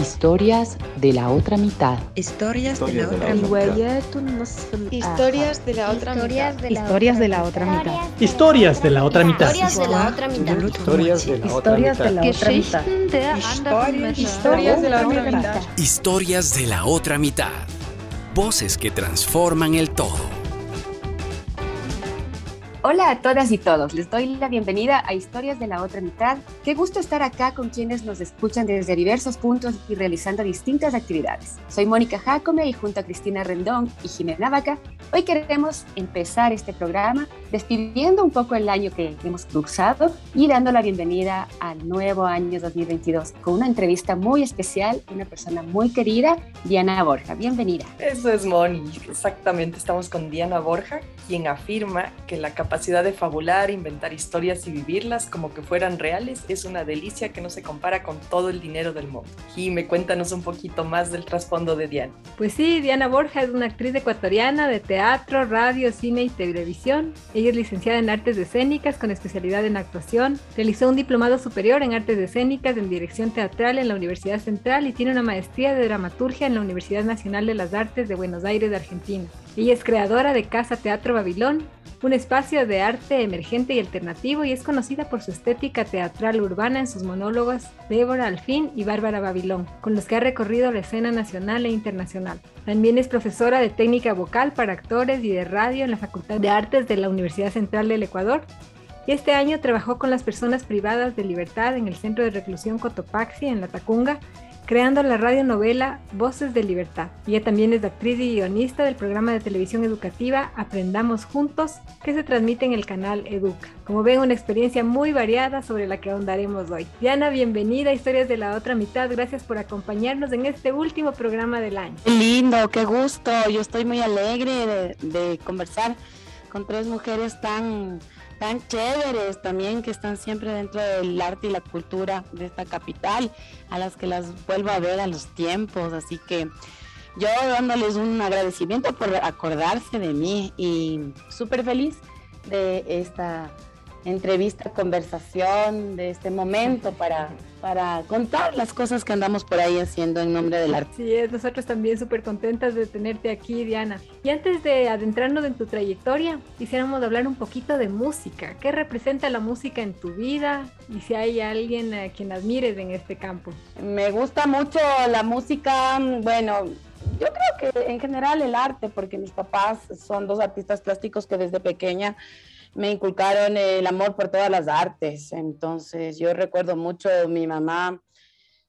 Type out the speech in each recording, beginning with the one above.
Historias de la otra mitad. Historias de la otra mitad. Historias de la otra mitad. Historias de la otra mitad. Historias de la otra mitad. Historias de la otra mitad. Historias de la otra mitad. Historias de la otra mitad. Historias de la otra mitad. Voces que transforman el todo. Hola a todas y todos, les doy la bienvenida a Historias de la Otra Mitad. Qué gusto estar acá con quienes nos escuchan desde diversos puntos y realizando distintas actividades. Soy Mónica Jacome y junto a Cristina Rendón y Jimena Vaca, hoy queremos empezar este programa despidiendo un poco el año que hemos cruzado y dando la bienvenida al nuevo año 2022 con una entrevista muy especial, una persona muy querida, Diana Borja. Bienvenida. Eso es Moni, exactamente, estamos con Diana Borja, quien afirma que la capacidad capacidad de fabular, inventar historias y vivirlas como que fueran reales es una delicia que no se compara con todo el dinero del mundo. Y me cuéntanos un poquito más del trasfondo de Diana. Pues sí, Diana Borja es una actriz ecuatoriana de teatro, radio, cine y televisión. Ella es licenciada en artes escénicas con especialidad en actuación. Realizó un diplomado superior en artes escénicas en dirección teatral en la Universidad Central y tiene una maestría de dramaturgia en la Universidad Nacional de las Artes de Buenos Aires, Argentina. Ella es creadora de Casa Teatro Babilón, un espacio de arte emergente y alternativo y es conocida por su estética teatral urbana en sus monólogos Débora Alfín y Bárbara Babilón, con los que ha recorrido la escena nacional e internacional. También es profesora de técnica vocal para actores y de radio en la Facultad de Artes de la Universidad Central del Ecuador y este año trabajó con las personas privadas de libertad en el Centro de Reclusión Cotopaxi en La Tacunga creando la radionovela Voces de Libertad. Ella también es actriz y guionista del programa de televisión educativa Aprendamos Juntos, que se transmite en el canal Educa. Como ven, una experiencia muy variada sobre la que ahondaremos hoy. Diana, bienvenida a Historias de la Otra Mitad. Gracias por acompañarnos en este último programa del año. Qué lindo, qué gusto. Yo estoy muy alegre de, de conversar con tres mujeres tan tan chéveres también que están siempre dentro del arte y la cultura de esta capital, a las que las vuelvo a ver a los tiempos, así que yo dándoles un agradecimiento por acordarse de mí y súper feliz de esta entrevista, conversación, de este momento para, para contar las cosas que andamos por ahí haciendo en nombre del arte. Sí, es, nosotros también súper contentas de tenerte aquí, Diana. Y antes de adentrarnos en tu trayectoria, quisiéramos hablar un poquito de música. ¿Qué representa la música en tu vida? Y si hay alguien a quien admires en este campo. Me gusta mucho la música, bueno, yo creo que en general el arte, porque mis papás son dos artistas plásticos que desde pequeña me inculcaron el amor por todas las artes. Entonces, yo recuerdo mucho mi mamá,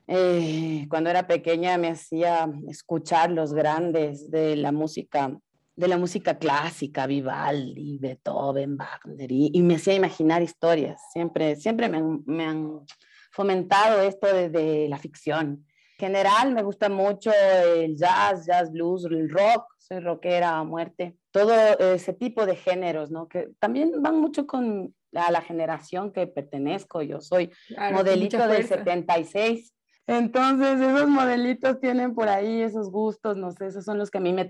eh, cuando era pequeña, me hacía escuchar los grandes de la música de la música clásica, Vivaldi, Beethoven, Wagner, y, me hacía imaginar historias. Siempre, siempre me, han fomentado esto de, la ficción. En general, me gusta mucho el jazz, jazz blues, el rock, soy rockera a muerte todo ese tipo de géneros, ¿no? Que también van mucho con a la generación que pertenezco. Yo soy modelito del 76. Entonces, esos modelitos tienen por ahí esos gustos, no sé, esos son los que a mí me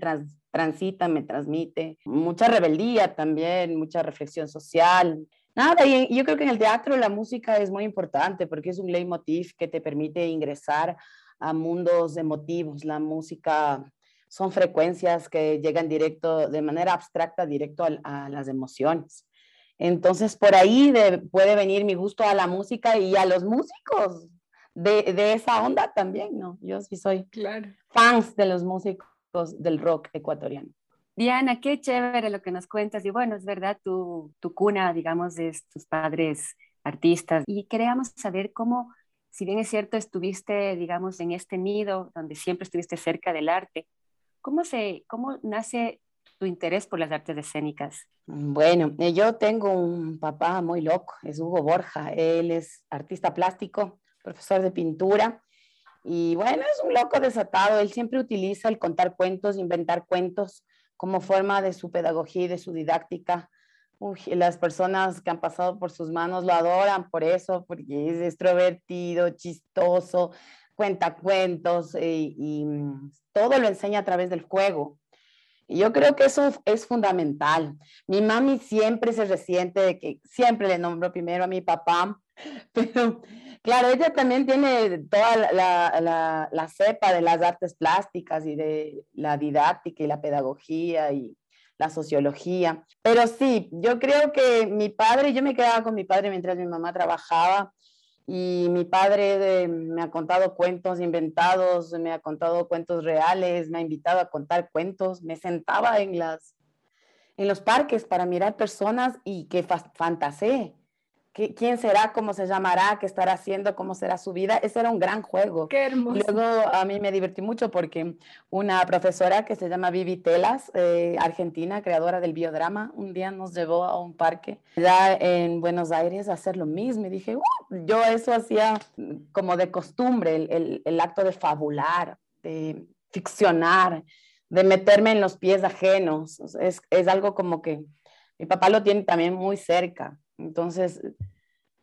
transitan, me transmite. Mucha rebeldía también, mucha reflexión social. Nada, y yo creo que en el teatro la música es muy importante porque es un leitmotiv que te permite ingresar a mundos emotivos. La música son frecuencias que llegan directo, de manera abstracta, directo a, las emociones. Entonces, por ahí puede venir mi gusto a la música y a los músicos de, de, esa onda también, ¿no? Yo sí soy claro. fans de los músicos del rock ecuatoriano. Diana, qué chévere lo que nos cuentas. Y bueno, es verdad, tu, tu cuna, digamos, de tus padres artistas. Y queríamos saber cómo, si bien es cierto, estuviste, digamos, en este nido donde siempre estuviste cerca del arte, ¿Cómo, se, ¿Cómo nace tu interés por las artes escénicas? Bueno, eh, yo tengo un papá muy loco, es Hugo Borja. Él es artista plástico, profesor de pintura. Y bueno, es un loco desatado. Él siempre utiliza el contar cuentos, inventar cuentos como forma de su pedagogía y de su didáctica. las personas que han pasado por sus manos lo adoran por eso, porque es extrovertido, chistoso, cuenta cuentos eh, y, mm, todo lo enseña a través del juego. Y yo creo que eso es fundamental. Mi mami siempre se resiente de que siempre le nombro primero a mi papá Pero, claro, ella también tiene toda la, la, la, cepa de las artes plásticas y de la didáctica y la pedagogía y la sociología. Pero sí, yo creo que mi padre, yo me quedaba con mi padre mientras mi mamá trabajaba y mi padre me ha contado cuentos inventados, me ha contado cuentos reales, me ha invitado a contar cuentos, me sentaba en, las, en los parques para mirar personas y que fantaseé quién será, cómo se llamará, qué estará haciendo, cómo será su vida. Ese era un gran juego. Qué hermoso. Luego a mí me divertí mucho porque una profesora que se llama Vivi Telas, eh, argentina, creadora del biodrama, un día nos llevó a un parque ya en Buenos Aires a hacer lo mismo. Y dije, uh, yo eso hacía como de costumbre, el, el acto de fabular, de ficcionar, de meterme en los pies ajenos. Es, es algo como que mi papá lo tiene también muy cerca. Entonces,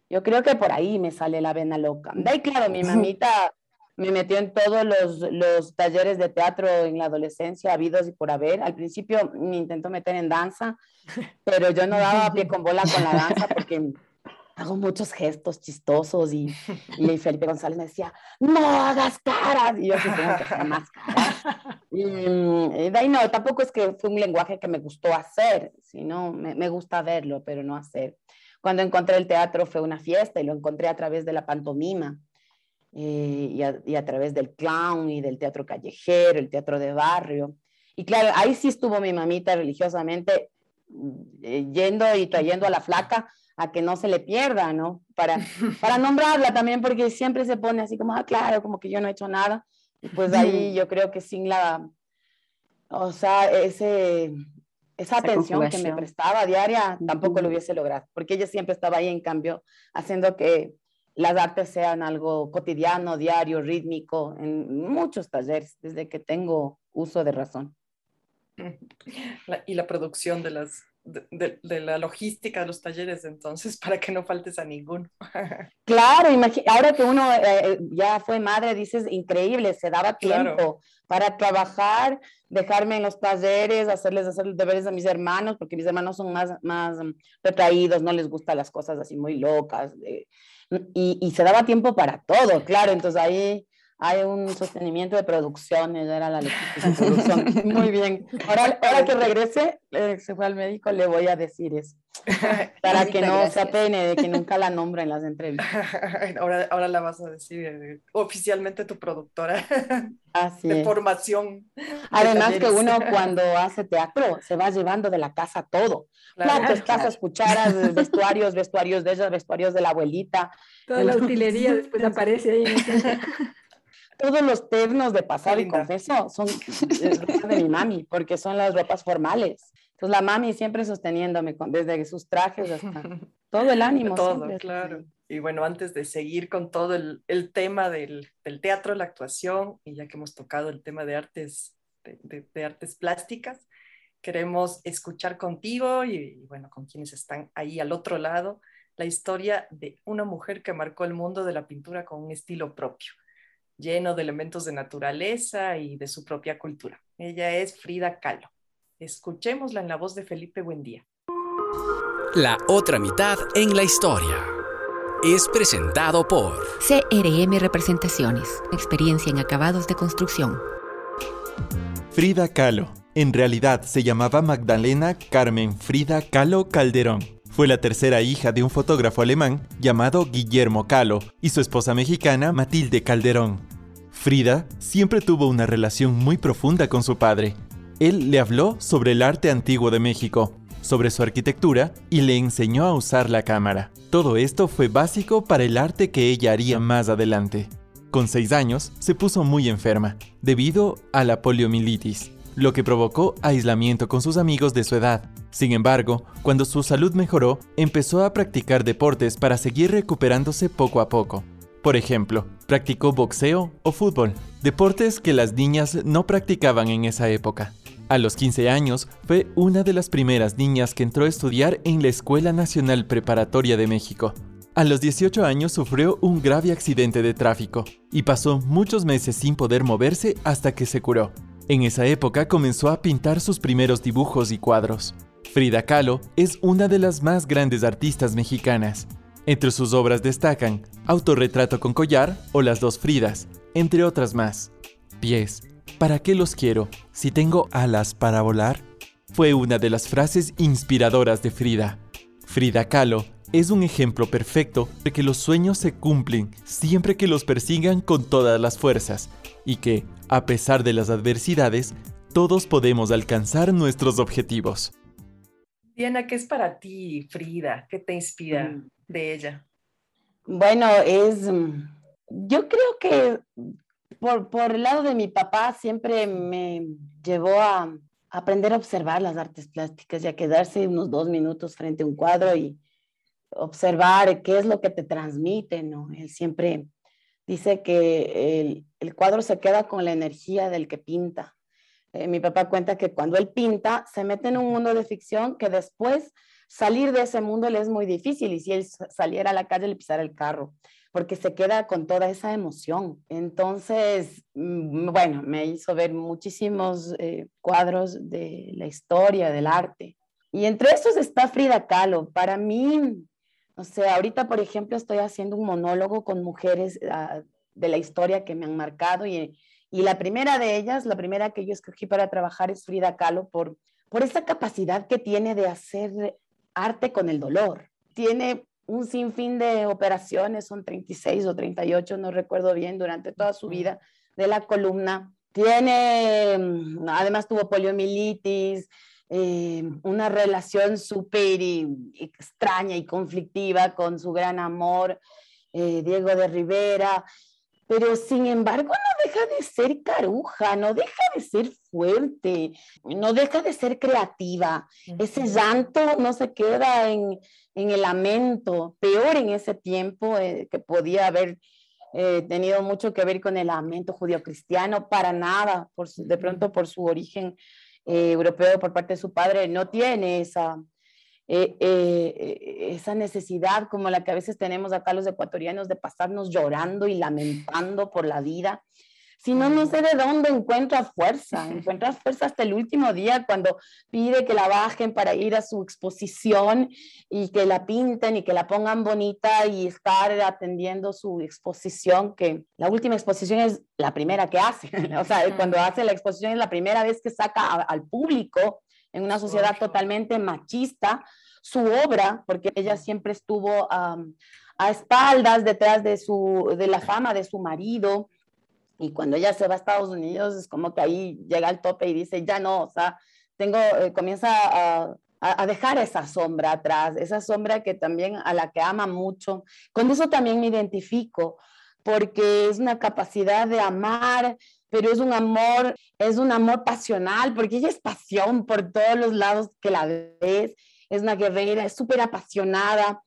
yo creo que por ahí me sale la vena loca. De ahí, claro, mi mamita me metió en todos los, los, talleres de teatro en la adolescencia, habidos y por haber. Al principio me intentó meter en danza, pero yo no daba pie con bola con la danza porque hago muchos gestos chistosos y, y Felipe González me decía, no hagas caras. Y yo sí tengo que hacer más caras. Y, de ahí no, tampoco es que fue un lenguaje que me gustó hacer, sino me, me gusta verlo, pero no hacer. Cuando encontré el teatro fue una fiesta y lo encontré a través de la pantomima eh, y, a, través del clown y del teatro callejero, el teatro de barrio. Y claro, ahí sí estuvo mi mamita religiosamente yendo y trayendo a la flaca a que no se le pierda, ¿no? Para, para nombrarla también, porque siempre se pone así como, ah, claro, como que yo no he hecho nada. Y pues ahí yo creo que sin la, o sea, ese, esa atención que me prestaba diaria tampoco lo hubiese logrado, porque ella siempre estaba ahí, en cambio, haciendo que las artes sean algo cotidiano, diario, rítmico, en muchos talleres, desde que tengo uso de razón. y la producción de las de, la logística de los talleres, entonces, para que no faltes a ninguno. Claro, ahora que uno eh, eh, ya fue madre, dices, increíble, se daba tiempo para trabajar, dejarme en los talleres, hacerles hacer los deberes a mis hermanos, porque mis hermanos son más, más retraídos, no les gustan las cosas así muy locas, y, y se daba tiempo para todo, claro, entonces ahí hay un sostenimiento de producción, era la logística de producción. Muy bien. Ahora, ahora que regrese, eh, se fue al médico, le voy a decir eso. Para que no se apene de que nunca la nombra en las entrevistas. Ahora, ahora la vas a decir eh, oficialmente tu productora de formación. Además que uno cuando hace teatro se va llevando de la casa todo. Platos, casas, cucharas, vestuarios, vestuarios de ella, vestuarios de la abuelita. Toda la utilería después aparece ahí. Todos los ternos de pasado y confeso son de mi mami, porque son las ropas formales. Entonces la mami siempre sosteniéndome desde sus trajes hasta todo el ánimo. Todo, claro. Y bueno, antes de seguir con todo el, el tema del, del, teatro, la actuación, y ya que hemos tocado el tema de artes, de, de, artes plásticas, queremos escuchar contigo y, y bueno, con quienes están ahí al otro lado, la historia de una mujer que marcó el mundo de la pintura con un estilo propio lleno de elementos de naturaleza y de su propia cultura. Ella es Frida Kahlo. Escuchémosla en la voz de Felipe Buendía. La otra mitad en la historia es presentado por CRM Representaciones, experiencia en acabados de construcción. Frida Kahlo. En realidad se llamaba Magdalena Carmen Frida Kahlo Calderón. Fue la tercera hija de un fotógrafo alemán llamado Guillermo Kahlo y su esposa mexicana Matilde Calderón. Frida siempre tuvo una relación muy profunda con su padre. Él le habló sobre el arte antiguo de México, sobre su arquitectura y le enseñó a usar la cámara. Todo esto fue básico para el arte que ella haría más adelante. Con seis años se puso muy enferma, debido a la poliomielitis, lo que provocó aislamiento con sus amigos de su edad. Sin embargo, cuando su salud mejoró, empezó a practicar deportes para seguir recuperándose poco a poco. Por ejemplo, practicó boxeo o fútbol, deportes que las niñas no practicaban en esa época. A los 15 años fue una de las primeras niñas que entró a estudiar en la Escuela Nacional Preparatoria de México. A los 18 años sufrió un grave accidente de tráfico y pasó muchos meses sin poder moverse hasta que se curó. En esa época comenzó a pintar sus primeros dibujos y cuadros. Frida Kahlo es una de las más grandes artistas mexicanas Entre sus obras destacan Autorretrato con collar o Las dos Fridas, entre otras más. Pies, ¿para qué los quiero si tengo alas para volar? Fue una de las frases inspiradoras de Frida. Frida Kahlo es un ejemplo perfecto de que los sueños se cumplen siempre que los persigan con todas las fuerzas y que, a pesar de las adversidades, todos podemos alcanzar nuestros objetivos. Diana, ¿qué es para ti Frida? ¿Qué te inspira mm. de ella? Bueno, es, mm, yo creo que por, por el lado de mi papá siempre me llevó a aprender a observar las artes plásticas y a quedarse unos dos minutos frente a un cuadro y observar qué es lo que te transmite, ¿no? Él siempre dice que el, el cuadro se queda con la energía del que pinta. Eh, mi papá cuenta que cuando él pinta, se mete en un mundo de ficción que después salir de ese mundo le es muy difícil y si él saliera a la calle le pisara el carro, porque se queda con toda esa emoción. Entonces, mm, bueno, me hizo ver muchísimos eh, cuadros de la historia, del arte. Y entre esos está Frida Kahlo. Para mí, o sea, ahorita, por ejemplo, estoy haciendo un monólogo con mujeres ah, de la historia que me han marcado y, y, la primera de ellas, la primera que yo escogí para trabajar es Frida Kahlo por, por esa capacidad que tiene de hacer arte con el dolor. Tiene un sinfín de operaciones, son 36 o 38, no recuerdo bien, durante toda su vida de la columna. Tiene, mm, además tuvo poliomielitis, eh, una relación súper extraña y conflictiva con su gran amor, eh, Diego de Rivera, pero sin embargo no deja de ser caruja, no deja de ser fuerte, no deja de ser creativa. Ese llanto no se queda en, en, el lamento, peor en ese tiempo eh, que podía haber tenido mucho que ver con el lamento judío-cristiano, para nada, por de pronto por su origen eh, europeo por parte de su padre no tiene esa, eh, eh, esa necesidad como la que a veces tenemos acá los ecuatorianos de pasarnos llorando y lamentando por la vida si no, no sé de dónde encuentra fuerza. Encuentra fuerza hasta el último día cuando pide que la bajen para ir a su exposición y que la pinten y que la pongan bonita y estar atendiendo su exposición, que la última exposición es la primera que hace. o sea, cuando hace la exposición es la primera vez que saca al público en una sociedad totalmente machista su obra, porque ella siempre estuvo a espaldas detrás de, su, de la fama de su marido y cuando ella se va a Estados Unidos, es como que ahí llega al tope y dice, ya no, o sea, tengo, eh, comienza a, a, dejar esa sombra atrás, esa sombra que también a la que ama mucho. Con eso también me identifico, porque es una capacidad de amar, pero es un amor, es un amor pasional, porque ella es pasión por todos los lados que la ves, es una guerrera, es súper apasionada,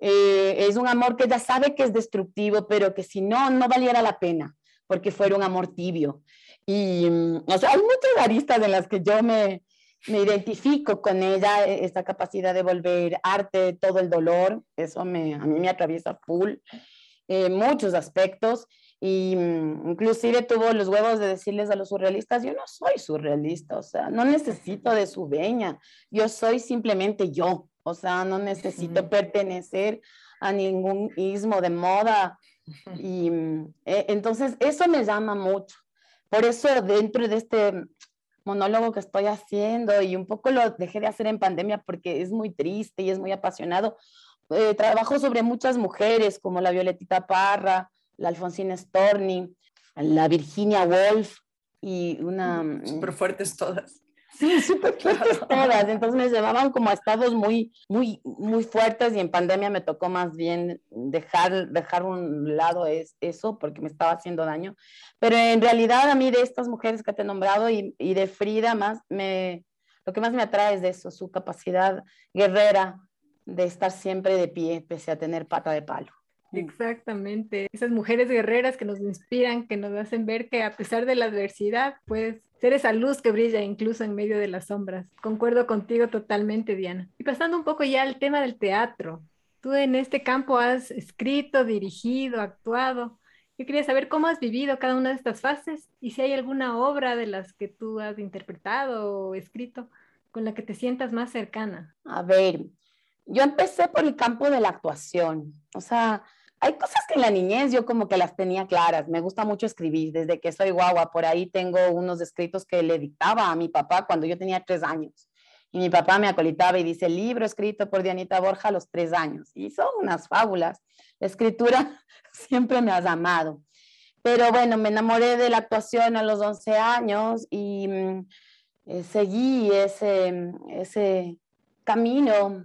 eh, es un amor que ella sabe que es destructivo, pero que si no, no valiera la pena porque fuera un amor tibio. Y, mm, o sea, hay muchas aristas en las que yo me, me identifico con ella, e, esta capacidad de volver arte, todo el dolor, eso me, a mí me atraviesa full, eh, muchos aspectos, y mm, inclusive tuvo los huevos de decirles a los surrealistas, yo no soy surrealista, o sea, no necesito de su veña, yo soy simplemente yo, o sea, no necesito pertenecer a ningún ismo de moda y e, entonces eso me llama mucho. Por eso dentro de este monólogo que estoy haciendo y un poco lo dejé de hacer en pandemia porque es muy triste y es muy apasionado. Eh, trabajo sobre muchas mujeres como la Violetita Parra, la Alfonsina Storni, la Virginia Woolf y una... Súper fuertes todas. Sí, súper fuertes todas. Entonces me llevaban como a estados muy, muy, muy fuertes y en pandemia me tocó más bien dejar, dejar un lado es, eso porque me estaba haciendo daño. Pero en realidad a mí de estas mujeres que te he nombrado y, y de Frida más, me, lo que más me atrae es de eso, su capacidad guerrera de estar siempre de pie pese a tener pata de palo. Exactamente, esas mujeres guerreras que nos inspiran, que nos hacen ver que a pesar de la adversidad, pues ser esa luz que brilla incluso en medio de las sombras. Concuerdo contigo totalmente, Diana. Y pasando un poco ya al tema del teatro. Tú en este campo has escrito, dirigido, actuado. Yo quería saber cómo has vivido cada una de estas fases y si hay alguna obra de las que tú has interpretado o escrito con la que te sientas más cercana. A ver, yo empecé por el campo de la actuación. O sea, hay cosas que en la niñez yo como que las tenía claras. Me gusta mucho escribir. Desde que soy guagua, por ahí tengo unos escritos que le dictaba a mi papá cuando yo tenía tres años. Y mi papá me acolitaba y dice, libro escrito por Dianita Borja a los tres años. Y son unas fábulas. La escritura siempre me has amado. Pero bueno, me enamoré de la actuación a los 11 años y mm, eh, seguí ese, ese camino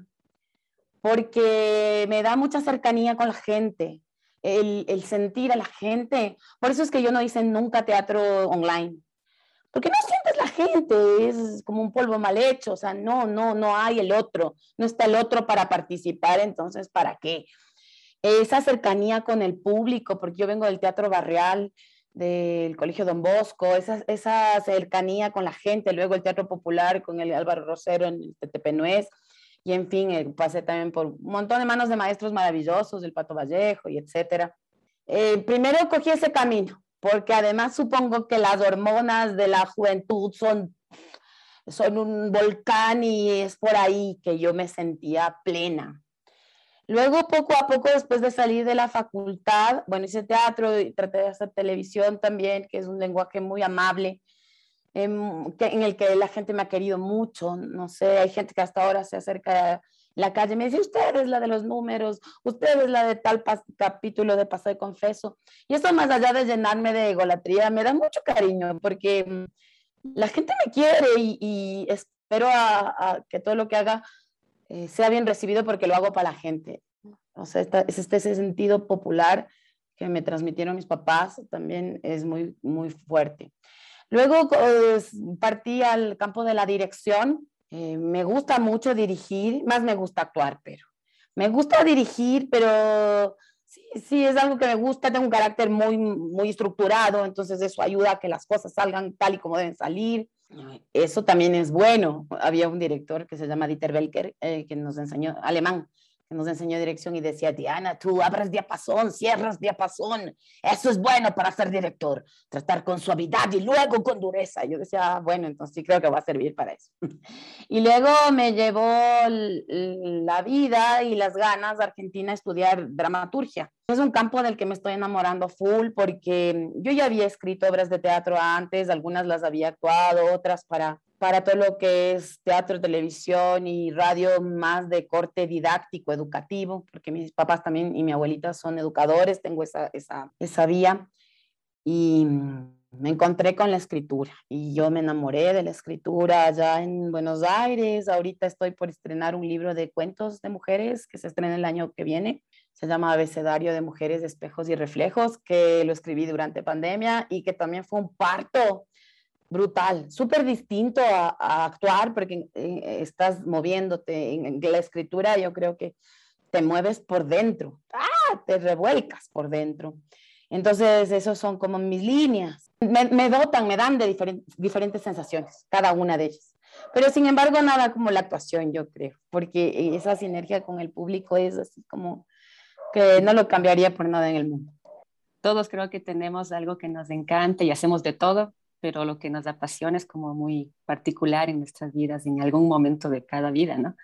porque me da mucha cercanía con la gente, el, el, sentir a la gente. Por eso es que yo no hice nunca teatro online, porque no sientes la gente, es como un polvo mal hecho, o sea, no, no, no hay el otro, no está el otro para participar, entonces, ¿para qué? Esa cercanía con el público, porque yo vengo del teatro barrial, del Colegio Don Bosco, esa, esa cercanía con la gente, luego el Teatro Popular con el Álvaro Rosero en el Tepenuez, y en fin, eh, pasé también por un montón de manos de maestros maravillosos, del Pato Vallejo y etcétera. Eh, primero cogí ese camino, porque además supongo que las hormonas de la juventud son, son un volcán y es por ahí que yo me sentía plena. Luego, poco a poco, después de salir de la facultad, bueno, hice teatro y traté de hacer televisión también, que es un lenguaje muy amable, en, en, el que la gente me ha querido mucho. No sé, hay gente que hasta ahora se acerca a la calle y me dice, usted es la de los números, usted es la de tal capítulo de Paso de Confeso. Y eso más allá de llenarme de egolatría, me da mucho cariño porque mm, la gente me quiere y, espero a, que todo lo que haga eh, sea bien recibido porque lo hago para la gente. O sea, es este ese sentido popular que me transmitieron mis papás, también es muy, muy fuerte. Luego pues, partí al campo de la dirección. Eh, me gusta mucho dirigir, más me gusta actuar, pero me gusta dirigir, pero sí, sí, es algo que me gusta. Tengo un carácter muy, muy estructurado, entonces eso ayuda a que las cosas salgan tal y como deben salir. Eso también es bueno. Había un director que se llama Dieter Belker, eh, que nos enseñó alemán, nos enseñó dirección y decía, Diana, tú abres diapasón, cierras diapasón, eso es bueno para ser director, tratar con suavidad y luego con dureza. Yo decía, ah, bueno, entonces sí creo que va a servir para eso. y luego me llevó la vida y las ganas de Argentina a estudiar dramaturgia. Es un campo del que me estoy enamorando full porque yo ya había escrito obras de teatro antes, algunas las había actuado, otras para para todo lo que es teatro, televisión y radio más de corte didáctico, educativo, porque mis papás también y mi abuelita son educadores, tengo esa, esa, esa vía. Y me encontré con la escritura y yo me enamoré de la escritura allá en Buenos Aires. Ahorita estoy por estrenar un libro de cuentos de mujeres que se estrena el año que viene. Se llama Abecedario de Mujeres, Espejos y Reflejos, que lo escribí durante pandemia y que también fue un parto brutal, súper distinto a, actuar porque estás moviéndote en, la escritura, yo creo que te mueves por dentro, ¡ah! te revuelcas por dentro. Entonces, esos son como mis líneas. Me, dotan, me dan de diferentes sensaciones, cada una de ellas. Pero sin embargo, nada como la actuación, yo creo, porque esa sinergia con el público es así como que no lo cambiaría por nada en el mundo. Todos creo que tenemos algo que nos encanta y hacemos de todo, pero lo que nos apasiona es como muy particular en nuestras vidas, en algún momento de cada vida, ¿no?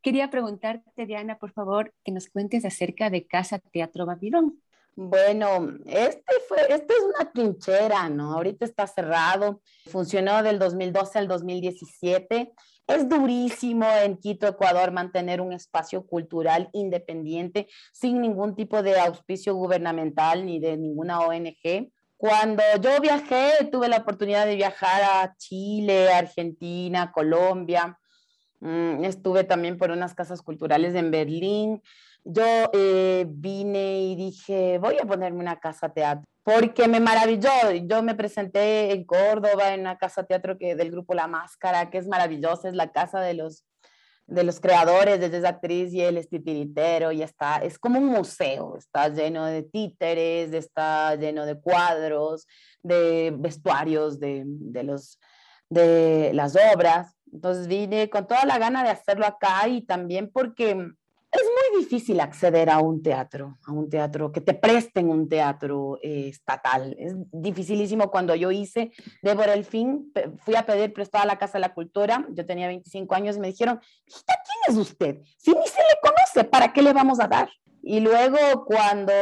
Quería preguntarte, Diana, por favor, que nos cuentes acerca de Casa Teatro Babilón. Bueno, este, fue, este es una trinchera, ¿no? Ahorita está cerrado, funcionó del 2012 al 2017. Es durísimo en Quito, Ecuador, mantener un espacio cultural independiente sin ningún tipo de auspicio gubernamental ni de ninguna ONG. Cuando yo viajé, tuve la oportunidad de viajar a Chile, Argentina, Colombia. Mm, estuve también por unas casas culturales en Berlín. Yo eh, vine y dije, voy a ponerme una casa teatro, porque me maravilló. Yo me presenté en Córdoba en una casa teatro que, del grupo La Máscara, que es maravillosa, es la casa de los de los creadores de esa actriz y él es titiritero y está, es como un museo, está lleno de títeres, está lleno de cuadros, de vestuarios de, de, los, de las obras. Entonces vine con toda la gana de hacerlo acá y también porque difícil acceder a un teatro, a un teatro, que te presten un teatro eh, estatal. Es dificilísimo cuando yo hice Débora el Fin, fui a pedir prestada a la Casa de la Cultura, yo tenía 25 años y me dijeron, ¿quién es usted? Si ni se le conoce, ¿para qué le vamos a dar? Y luego cuando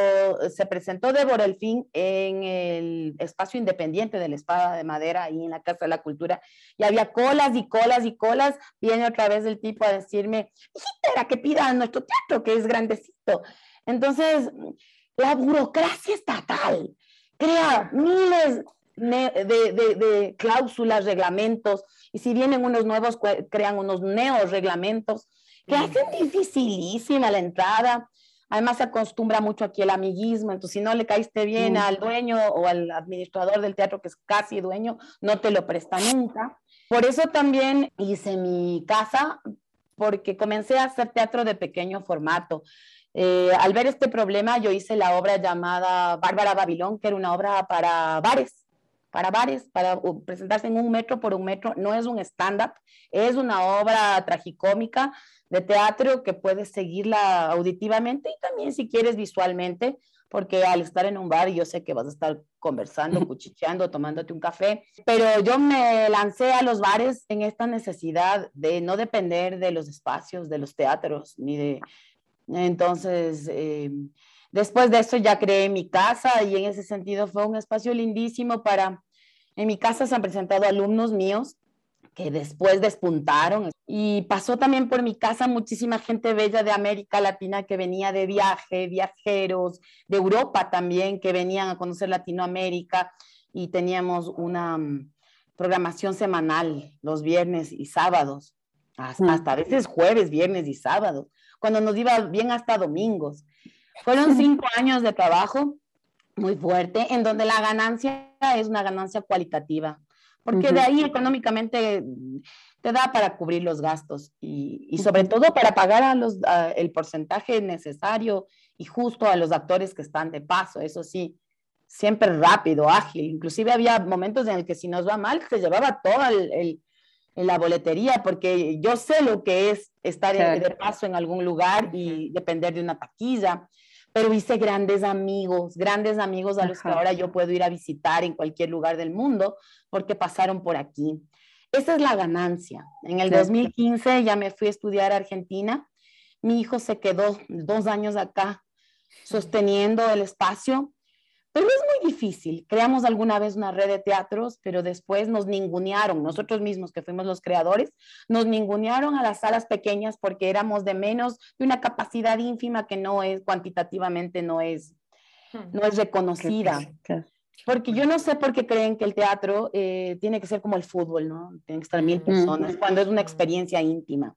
se presentó Débora el Fin en el espacio independiente de la Espada de Madera, ahí en la Casa de la Cultura, y había colas y colas y colas, viene otra vez el tipo a decirme, hijita, que pida nuestro teatro, que es grandecito. Entonces, la burocracia estatal crea miles de, cláusulas, reglamentos, y si vienen unos nuevos, crean unos neo-reglamentos que hacen dificilísima la entrada Además se acostumbra mucho aquí el amiguismo, entonces si no le caíste bien al dueño o al administrador del teatro que es casi dueño, no te lo presta nunca. Por eso también hice mi casa, porque comencé a hacer teatro de pequeño formato. Eh, al ver este problema, yo hice la obra llamada Bárbara Babilón, que era una obra para bares, para bares, para presentarse en un metro por un metro. No es un stand-up, es una obra tragicómica de teatro que puedes seguirla auditivamente y también si quieres visualmente, porque al estar en un bar yo sé que vas a estar conversando, cuchicheando, tomándote un café, pero yo me lancé a los bares en esta necesidad de no depender de los espacios, de los teatros, ni de... Entonces, eh, después de eso ya creé mi casa y en ese sentido fue un espacio lindísimo para... En mi casa se han presentado alumnos míos que después despuntaron. Y pasó también por mi casa muchísima gente bella de América Latina que venía de viaje, viajeros, de Europa también, que venían a conocer Latinoamérica y teníamos una mm, programación semanal los viernes y sábados, hasta, mm. hasta a veces jueves, viernes y sábados, cuando nos iba bien hasta domingos. Fueron cinco años de trabajo muy fuerte, en donde la ganancia es una ganancia cualitativa porque de ahí económicamente te da para cubrir los gastos y, sobre todo para pagar a los, el porcentaje necesario y justo a los actores que están de paso, eso sí, siempre rápido, ágil. Inclusive había momentos en el que si nos va mal, se llevaba todo el, la boletería, porque yo sé lo que es estar de paso en algún lugar y depender de una taquilla pero hice grandes amigos, grandes amigos a los que ahora yo puedo ir a visitar en cualquier lugar del mundo porque pasaron por aquí. Esa es la ganancia. En el 2015 ya me fui a estudiar a Argentina. Mi hijo se quedó dos años acá sosteniendo el espacio pero es muy difícil. Creamos alguna vez una red de teatros, pero después nos ningunearon, nosotros mismos que fuimos los creadores, nos ningunearon a las salas pequeñas porque éramos de menos, de una capacidad ínfima que no es, cuantitativamente no es, hmm. no es reconocida. Porque yo no sé por qué creen que el teatro eh, tiene que ser como el fútbol, ¿no? Tienen que estar mil personas, cuando es una experiencia íntima.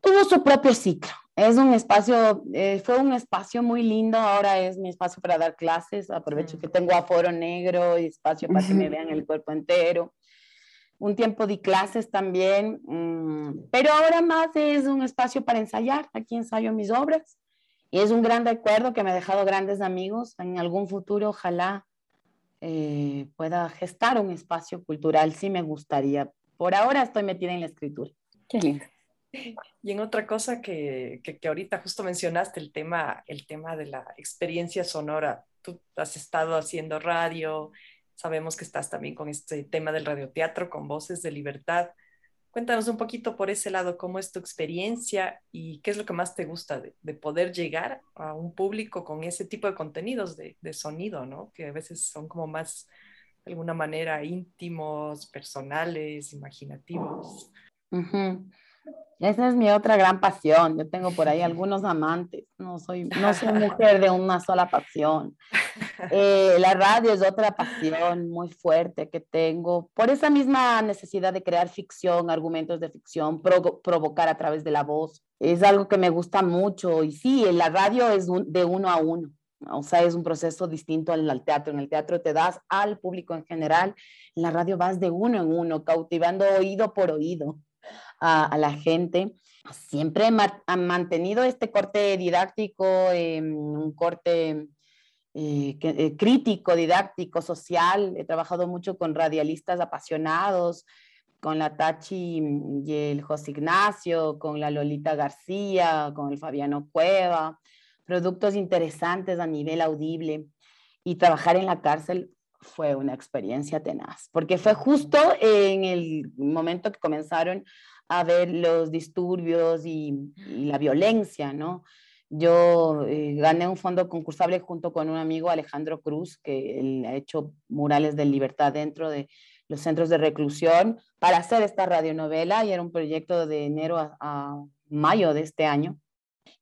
Tuvo su propio ciclo. Es un espacio, eh, fue un espacio muy lindo, ahora es mi espacio para dar clases, aprovecho que tengo aforo negro y espacio para que me vean el cuerpo entero. Un tiempo de clases también, mm, pero ahora más es un espacio para ensayar, aquí ensayo mis obras y es un gran recuerdo que me ha dejado grandes amigos, en algún futuro ojalá eh, pueda gestar un espacio cultural, sí me gustaría. Por ahora estoy metida en la escritura. Qué lindo. Y en otra cosa que, que, ahorita justo mencionaste, el tema, el tema de la experiencia sonora. Tú has estado haciendo radio, sabemos que estás también con este tema del radioteatro, con Voces de Libertad. Cuéntanos un poquito por ese lado, cómo es tu experiencia y qué es lo que más te gusta de, de poder llegar a un público con ese tipo de contenidos de, de, sonido, ¿no? Que a veces son como más, de alguna manera, íntimos, personales, imaginativos. Esa es mi otra gran pasión. Yo tengo por ahí algunos amantes. No soy, no soy mujer de una sola pasión. Eh, la radio es otra pasión muy fuerte que tengo. Por esa misma necesidad de crear ficción, argumentos de ficción, provocar a través de la voz. Es algo que me gusta mucho. Y sí, la radio es de uno a uno. O sea, es un proceso distinto al, al, teatro. En el teatro te das al público en general. En la radio vas de uno en uno, cautivando oído por oído a, la gente. Siempre han mantenido este corte didáctico, em, un corte eh, eh, crítico, didáctico, social. He trabajado mucho con radialistas apasionados con la Tachi y el José Ignacio, con la Lolita García, con el Fabiano Cueva, productos interesantes a nivel audible. Y trabajar en la cárcel fue una experiencia tenaz, porque fue justo en el momento que comenzaron a ver los disturbios y, la violencia, ¿no? Yo eh, gané un fondo concursable junto con un amigo, Alejandro Cruz, que él ha hecho murales de libertad dentro de los centros de reclusión para hacer esta radionovela y era un proyecto de enero a, mayo de este año,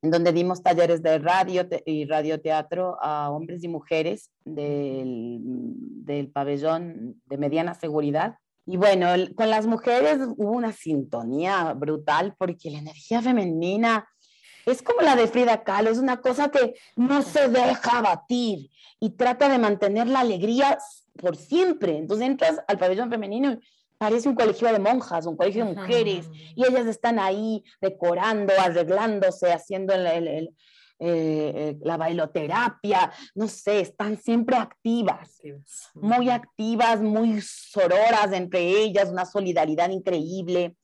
en donde dimos talleres de radio y radioteatro a hombres y mujeres del, del pabellón de mediana seguridad. Y bueno, con las mujeres hubo una sintonía brutal porque la energía femenina es como la de Frida Kahlo, es una cosa que no se deja batir y trata de mantener la alegría por siempre. Entonces entras al pabellón femenino y parece un colegio de monjas, un colegio de mujeres, y ellas están ahí decorando, arreglándose, haciendo eh, eh, la bailoterapia, no sé, están siempre activas, muy activas, muy sororas entre ellas, una solidaridad increíble.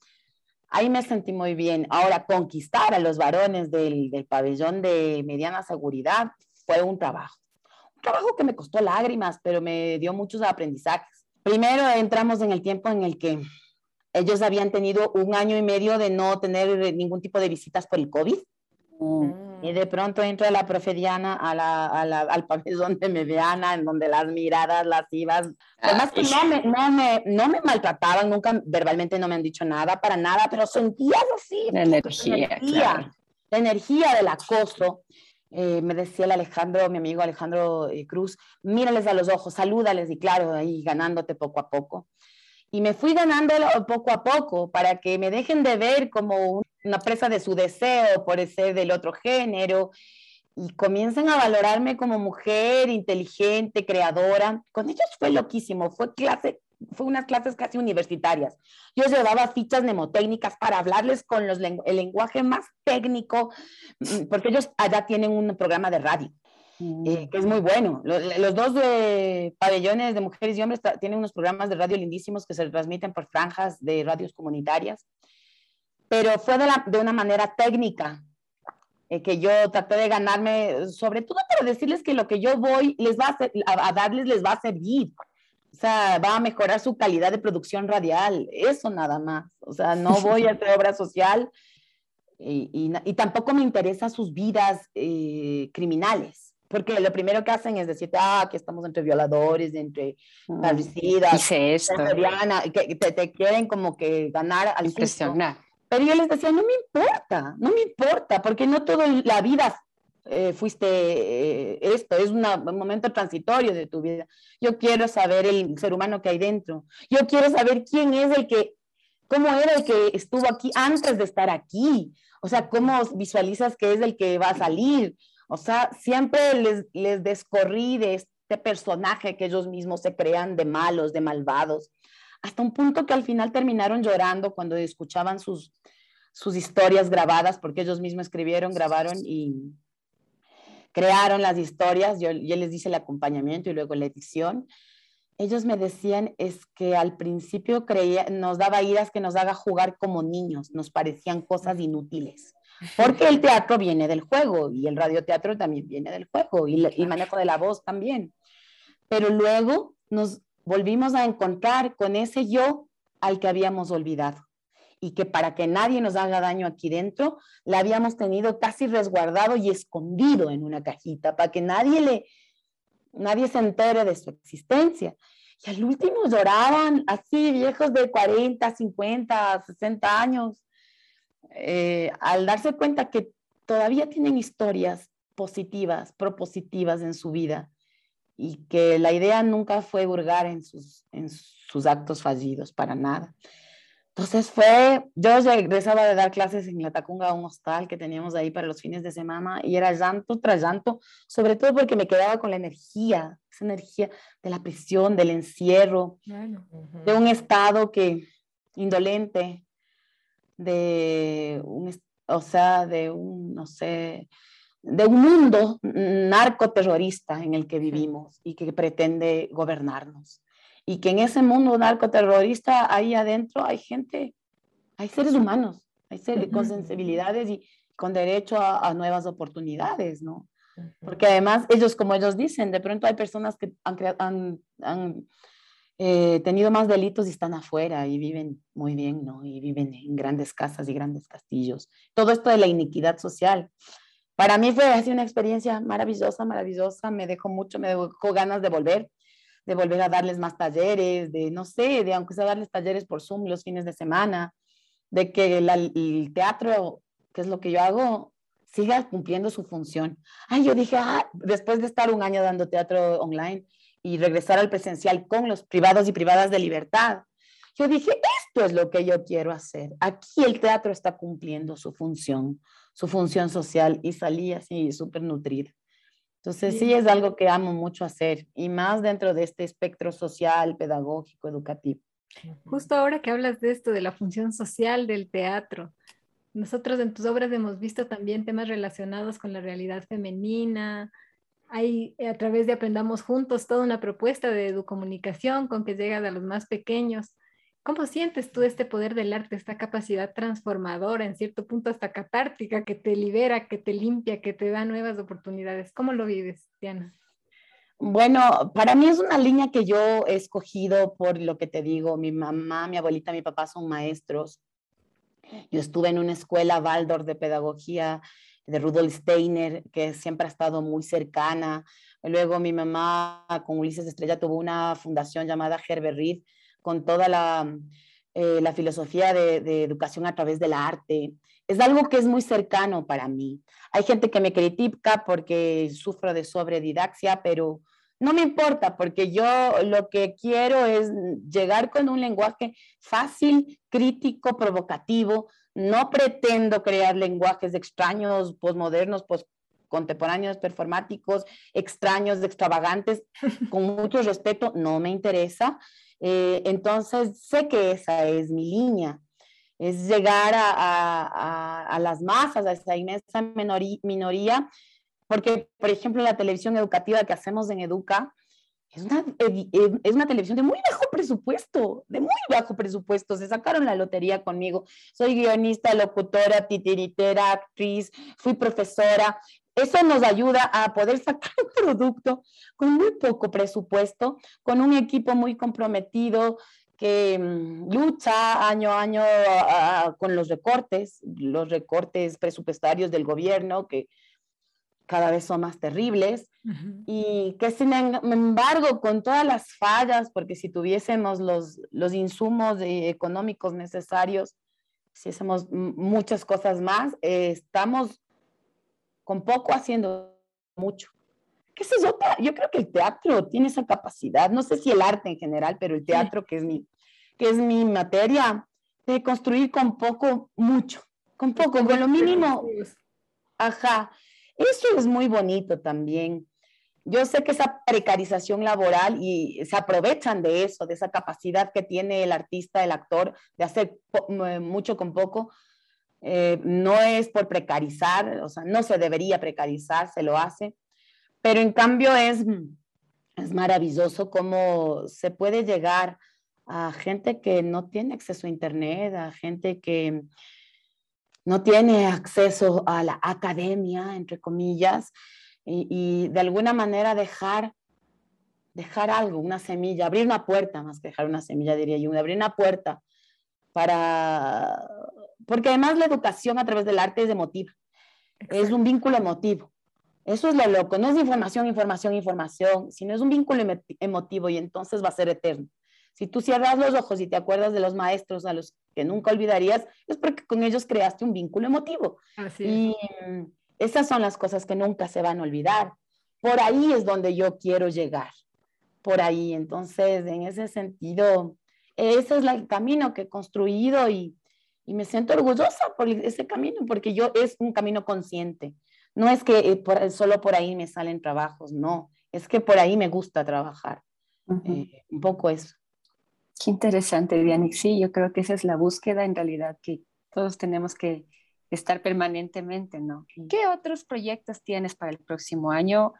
Ahí me sentí muy bien. Ahora, conquistar a los varones del, del pabellón de mediana seguridad fue un trabajo trabajo que me costó lágrimas, pero me dio muchos aprendizajes. Primero entramos en el tiempo en el que ellos habían tenido un año y medio de no tener ningún tipo de visitas por el COVID. Mm. Y de pronto entra la profediana a la, a la, al pabellón de mediana, en donde las miradas las ibas. Además que no me, no, me, no me maltrataban, nunca verbalmente no me han dicho nada, para nada, pero sentías así. La energía. Energía, la energía del acoso. Eh, me decía el Alejandro, mi amigo Alejandro eh, Cruz, mírales a los ojos, salúdales y claro, ahí ganándote poco a poco. Y me fui ganando poco a poco para que me dejen de ver como una presa de su deseo por ser del otro género y comiencen a valorarme como mujer inteligente, creadora. Con ellos fue loquísimo, fue clase fue unas clases casi universitarias. Yo llevaba fichas mnemotécnicas para hablarles con los el lenguaje más técnico, mm, porque ellos allá tienen un programa de radio. Eh, que es muy bueno. Los, dos de pabellones de mujeres y hombres tienen unos programas de radio lindísimos que se transmiten por franjas de radios comunitarias, pero fue de, la, de una manera técnica eh, que yo traté de ganarme, sobre todo para decirles que lo que yo voy les va a, a darles les va a servir. O sea, va a mejorar su calidad de producción radial, eso nada más. O sea, no voy a hacer obra social y, y, tampoco me interesa sus vidas eh, criminales, porque lo primero que hacen es decir, ah, que estamos entre violadores, entre mm. parricidas, que te, te, quieren como que ganar al Impresionar. Pero yo les decía, no me importa, no me importa, porque no toda la vida eh, fuiste eh, esto, es un momento transitorio de tu vida. Yo quiero saber el ser humano que hay dentro. Yo quiero saber quién es el que, cómo era el que estuvo aquí antes de estar aquí. O sea, cómo visualizas que es el que va a salir. O sea, siempre les, les descorrí de este personaje que ellos mismos se crean de malos, de malvados, hasta un punto que al final terminaron llorando cuando escuchaban sus, sus historias grabadas, porque ellos mismos escribieron, grabaron y, crearon las historias, yo, yo les hice el acompañamiento y luego la edición. Ellos me decían es que al principio creía, nos daba iras que nos haga jugar como niños, nos parecían cosas inútiles, porque el teatro viene del juego y el radioteatro también viene del juego y el manejo de la voz también. Pero luego nos volvimos a encontrar con ese yo al que habíamos olvidado y que para que nadie nos haga daño aquí dentro, la habíamos tenido casi resguardado y escondido en una cajita para que nadie le nadie se entere de su existencia. Y al último lloraban así viejos de 40, 50, 60 años, eh, al darse cuenta que todavía tienen historias positivas, propositivas en su vida y que la idea nunca fue hurgar en sus, en sus actos fallidos, para nada. Entonces fue, yo regresaba de dar clases en la Tacunga, un hostal que teníamos ahí para los fines de semana, y era llanto tras llanto, sobre todo porque me quedaba con la energía, esa energía de la prisión, del encierro, de un estado que, indolente, de un, o sea, de un, no sé, de un mundo narcoterrorista en el que vivimos y que pretende gobernarnos y que en ese mundo narcoterrorista ahí adentro hay gente, hay seres humanos, hay seres con sensibilidades y con derecho a, nuevas oportunidades, ¿no? Porque además ellos, como ellos dicen, de pronto hay personas que han, han, eh, tenido más delitos y están afuera y viven muy bien, ¿no? Y viven en grandes casas y grandes castillos. Todo esto de la iniquidad social. Para mí fue así una experiencia maravillosa, maravillosa, me dejó mucho, me dejó ganas de volver, de volver a darles más talleres, de no sé, de aunque sea darles talleres por Zoom los fines de semana, de que el teatro, que es lo que yo hago, siga cumpliendo su función. Ay, yo dije, ah, después de estar un año dando teatro online y regresar al presencial con los privados y privadas de libertad, yo dije, esto es lo que yo quiero hacer. Aquí el teatro está cumpliendo su función su función social y salí así súper nutrida. Entonces sí es algo que amo mucho hacer y más dentro de este espectro social, pedagógico, educativo. Justo ahora que hablas de esto, de la función social del teatro, nosotros en tus obras hemos visto también temas relacionados con la realidad femenina. Hay a través de Aprendamos Juntos toda una propuesta de educomunicación con que llega a los más pequeños. ¿Cómo sientes tú este poder del arte, esta capacidad transformadora, en cierto punto hasta catártica, que te libera, que te limpia, que te da nuevas oportunidades? ¿Cómo lo vives, Diana? Bueno, para mí es una línea que yo he escogido por lo que te digo, mi mamá, mi abuelita, mi papá son maestros. Yo estuve en una escuela Waldorf de pedagogía de Rudolf Steiner, que siempre ha estado muy cercana. Luego mi mamá con Ulises Estrella tuvo una fundación llamada Herbert Reed, con toda la, eh, la filosofía de, de, educación a través del arte. Es algo que es muy cercano para mí. Hay gente que me critica porque sufro de sobredidaxia, pero no me importa porque yo lo que quiero es llegar con un lenguaje fácil, crítico, provocativo. No pretendo crear lenguajes extraños, posmodernos, post contemporáneos, performáticos, extraños, extravagantes, con mucho respeto, no me interesa. Eh, entonces, sé que esa es mi línea, es llegar a, las masas, a esa inmensa minoría, porque, por ejemplo, la televisión educativa que hacemos en Educa, es una, es una, televisión de muy bajo presupuesto, de muy bajo presupuesto. Se sacaron la lotería conmigo. Soy guionista, locutora, titiritera, actriz, fui profesora. Eso nos ayuda a poder sacar un producto con muy poco presupuesto, con un equipo muy comprometido que mm, lucha año a año con los recortes, los recortes presupuestarios del gobierno que cada vez son más terribles. Y que sin embargo con todas las fallas, porque si tuviésemos los, los insumos económicos necesarios, si hacemos muchas cosas más, eh, estamos con poco haciendo mucho. ¿Qué es eso? Yo creo que el teatro tiene esa capacidad, no sé si el arte en general, pero el teatro, que es mi, que es mi materia, de construir con poco, mucho, con poco, con lo mínimo. Ajá, eso es muy bonito también. Yo sé que esa precarización laboral y se aprovechan de eso, de esa capacidad que tiene el artista, el actor, de hacer mucho con poco, eh, no es por precarizar, o sea, no se debería precarizar, se lo hace, pero en cambio es, es maravilloso cómo se puede llegar a gente que no tiene acceso a Internet, a gente que no tiene acceso a la academia, entre comillas, y, de alguna manera dejar dejar algo, una semilla, abrir una puerta, más que dejar una semilla, diría yo, abrir una puerta para porque además la educación a través del arte es emotiva, es un vínculo emotivo. Eso es lo loco, no es información, información, información, sino es un vínculo emotivo y entonces va a ser eterno. Si tú cierras los ojos y te acuerdas de los maestros a los que nunca olvidarías, es porque con ellos creaste un vínculo emotivo. Y esas son las cosas que nunca se van a olvidar. Por ahí es donde yo quiero llegar. Por ahí. Entonces, en ese sentido, ese es el camino que he construido y, y me siento orgullosa por ese camino, porque yo es un camino consciente. No es que eh, por, solo por ahí me salen trabajos, no, es que por ahí me gusta trabajar. Eh, un poco eso. Qué interesante, Diana. Sí, yo creo que esa es la búsqueda en realidad que todos tenemos que estar permanentemente, ¿no? ¿Qué otros proyectos tienes para el próximo año?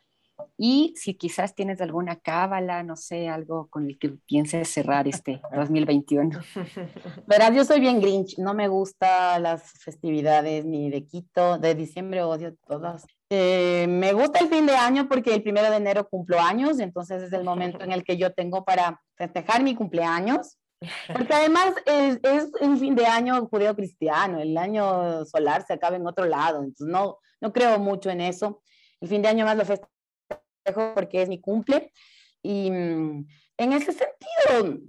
Y si quizás tienes alguna cábala, no sé, algo con el que pienses cerrar este 2021. Verás, yo soy bien grinch, no me gustan las festividades ni de Quito, de diciembre odio todas. Eh, me gusta el fin de año porque el primero de enero cumplo años, entonces es el momento en el que yo tengo para festejar mi cumpleaños. Porque además es, es un fin de año judeo-cristiano, el año solar se acaba en otro lado, entonces no, no creo mucho en eso. El fin de año más lo festejo porque es mi cumple. Y mm, en ese sentido,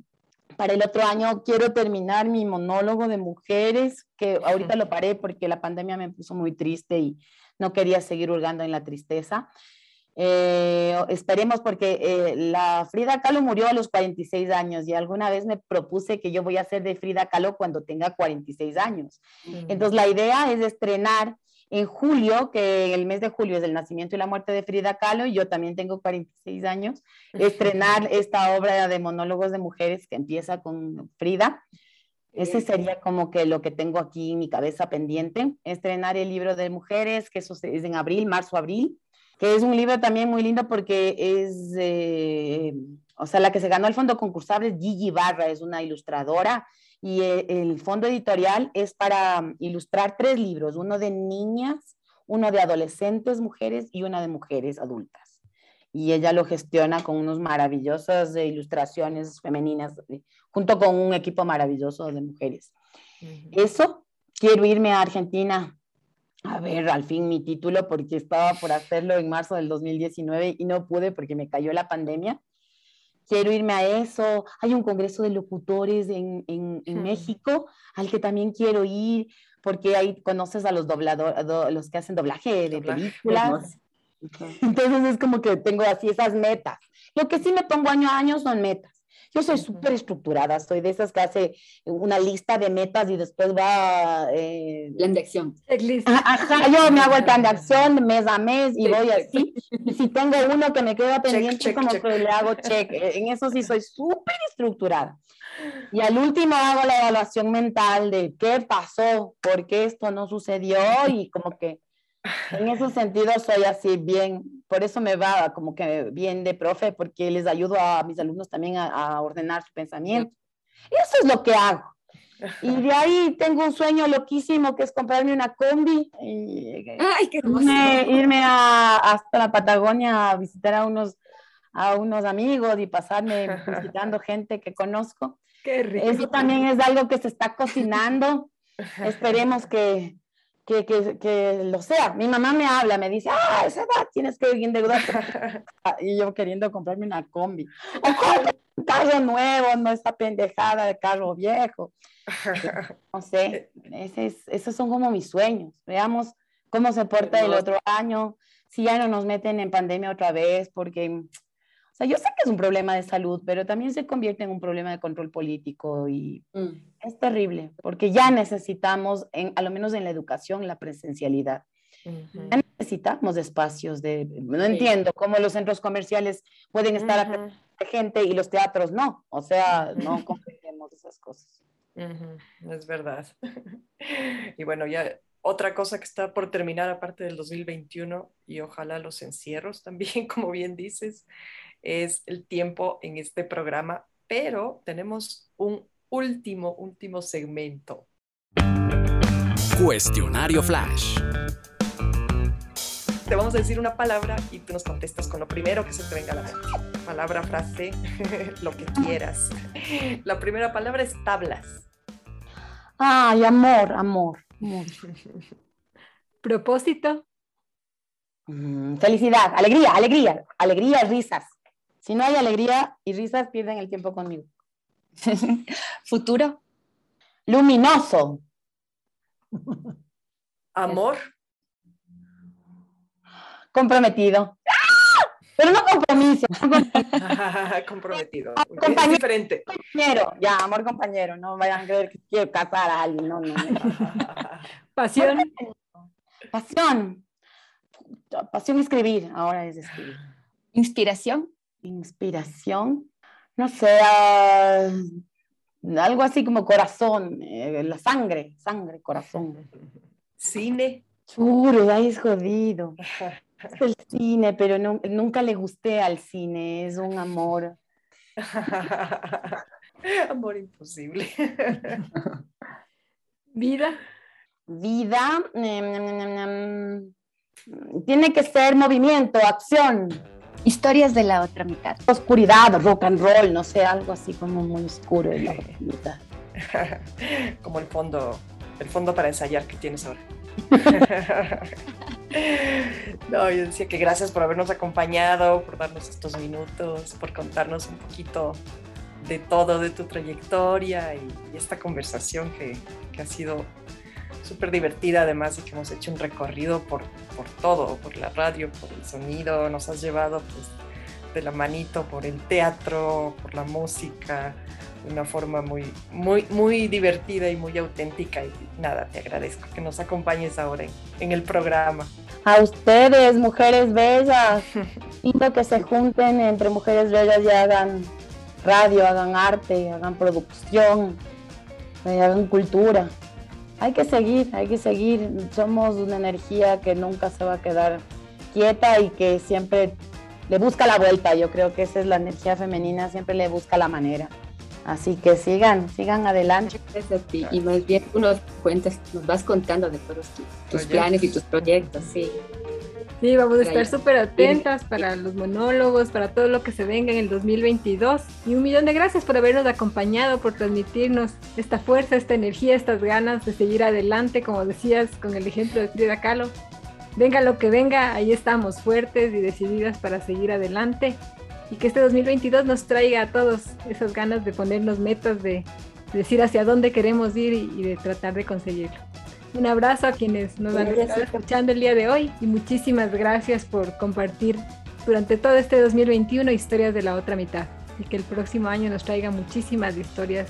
para el otro año quiero terminar mi monólogo de mujeres, que ahorita lo paré porque la pandemia me puso muy triste y no quería seguir hurgando en la tristeza. Eh, esperemos porque eh, la Frida Kahlo murió a los 46 años y alguna vez me propuse que yo voy a hacer de Frida Kahlo cuando tenga 46 años. Entonces la idea es estrenar en julio, que el mes de julio es el nacimiento y la muerte de Frida Kahlo, y yo también tengo 46 años, estrenar esta obra de monólogos de mujeres que empieza con Frida. Ese sería como que lo que tengo aquí en mi cabeza pendiente, estrenar el libro de mujeres, que eso es en abril, marzo, abril, que es un libro también muy lindo porque es, eh, o sea, la que se ganó el fondo concursable es Gigi Barra, es una ilustradora y eh, el fondo editorial es para mm, ilustrar tres libros, uno de niñas, uno de adolescentes mujeres y una de mujeres adultas. Y ella lo gestiona con unos maravillosas ilustraciones femeninas, eh, junto con un equipo maravilloso de mujeres. Eso, quiero irme a Argentina a ver al fin mi título porque estaba por hacerlo en marzo del 2019 y no pude porque me cayó la pandemia quiero irme a eso. Hay un congreso de locutores en, en, México al que también quiero ir porque ahí conoces a los dobladores, los que hacen doblaje de películas. Entonces es como que tengo así esas metas. Lo que sí me pongo año a año son metas. Yo soy súper estructurada, soy de esas que hace una lista de metas y después va... Eh, plan de acción. Ajá, yo me hago el plan de acción mes a mes y voy así. Y si tengo uno que me queda pendiente, como que le hago check. En eso sí soy súper estructurada. Y al último hago la evaluación mental de qué pasó, por qué esto no sucedió y como que en ese sentido soy así bien, por eso me va como que bien de profe, porque les ayudo a mis alumnos también a, ordenar su pensamiento. Eso es lo que hago. Y de ahí tengo un sueño loquísimo que es comprarme una combi y Ay, qué irme, irme a, hasta la Patagonia a visitar a unos, a unos amigos y pasarme visitando gente que conozco. Qué rico. Eso también es algo que se está cocinando. Esperemos que, que, que, que, lo sea. Mi mamá me habla, me dice, ah, esa edad tienes que ir endeudar. y yo queriendo comprarme una combi. un carro nuevo, no esta pendejada de carro viejo. No sé, ese esos son como mis sueños. Veamos cómo se porta el otro año, si ya no nos meten en pandemia otra vez, porque o sea, yo sé que es un problema de salud, pero también se convierte en un problema de control político y mm. es terrible, porque ya necesitamos, en, a lo menos en la educación, la presencialidad. Ya necesitamos espacios de... No entiendo cómo los centros comerciales pueden estar uh de gente y los teatros no. O sea, no comprendemos esas cosas. Es verdad. y bueno, ya otra cosa que está por terminar aparte del 2021 y ojalá los encierros también, como bien dices, es el tiempo en este programa, pero tenemos un último, último segmento. Cuestionario Flash. Te vamos a decir una palabra y tú nos contestas con lo primero que se te venga a la mente. Palabra, frase, lo que quieras. La primera palabra es tablas. Ay, amor, amor. Propósito. Mm, felicidad, alegría, alegría, alegría, risas. Si no hay alegría y risas, pierden el tiempo conmigo. Futuro. Luminoso. Amor. Comprometido. Pero no compromiso. Comprometido. Compañero, diferente. Compañero. Ya, amor compañero. No vayan a creer que quiero casar a alguien. No, no. Pasión. Pasión. Pasión escribir. Ahora es escribir. Inspiración inspiración, no sé, algo así como corazón, eh, la sangre, sangre, corazón. Cine. Churo, ahí es jodido. el cine, pero nunca le gusté al cine, es un amor. amor imposible. Vida. Vida. Em, em, em, tiene que ser movimiento, acción. Historias de la otra mitad. Oscuridad, rock and roll, no sé, algo así como muy oscuro de la otra mitad. como el fondo, el fondo para ensayar que tienes ahora. No, yo decía que gracias por habernos acompañado, por darnos estos minutos, por contarnos un poquito de todo, de tu trayectoria y, esta conversación que, ha sido súper divertida además y que hemos hecho un recorrido por, por, todo, por la radio, por el sonido, nos has llevado pues de la manito por el teatro, por la música, de una forma muy, muy, muy divertida y muy auténtica. Y nada, te agradezco que nos acompañes ahora en, el programa. A ustedes, mujeres bellas, lindo que se junten entre mujeres bellas y hagan radio, hagan arte, hagan producción, eh, hagan cultura. Hay que seguir, hay que seguir. Somos una energía que nunca se va a quedar quieta y que siempre le busca la vuelta. Yo creo que esa es la energía femenina, siempre le busca la manera. Así que sigan, sigan adelante. Gracias a ti. Y más bien tú nos cuentas, nos vas contando de todos tus, planes y tus proyectos, sí. Sí, vamos a estar súper atentas para los monólogos, para todo lo que se venga en el 2022. Y un millón de gracias por habernos acompañado, por transmitirnos esta fuerza, esta energía, estas ganas de seguir adelante, como decías con el ejemplo de Frida Kahlo. Venga lo que venga, ahí estamos fuertes y decididas para seguir adelante y que este 2022 nos traiga a todos esas ganas de ponernos metas, de, decir hacia dónde queremos ir y, de tratar de conseguirlo. Un abrazo a quienes nos han estado escuchando el día de hoy y muchísimas gracias por compartir durante todo este 2021 historias de la otra mitad y que el próximo año nos traiga muchísimas historias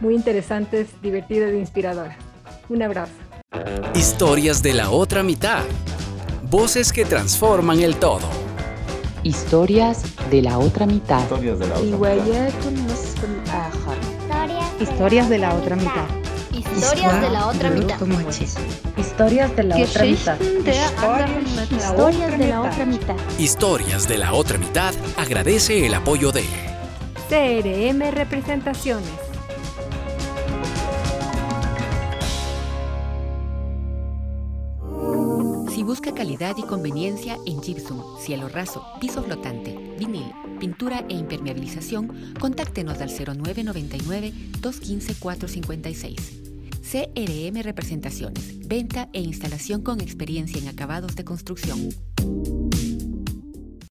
muy interesantes, divertidas e inspiradoras. Un abrazo. Historias de la otra mitad. Voces que transforman el todo. Historias de la otra mitad. Historias de la otra mitad. Historias de la otra mitad. Historias de la otra mitad. Historias de la otra mitad. Historias de la otra mitad. Historias de la otra mitad agradece el apoyo de CRM Representaciones. Busca calidad y conveniencia en gypsum, cielo raso, piso flotante, vinil, pintura e impermeabilización. Contáctenos al 0999 215 456. CRM Representaciones, venta e instalación con experiencia en acabados de construcción.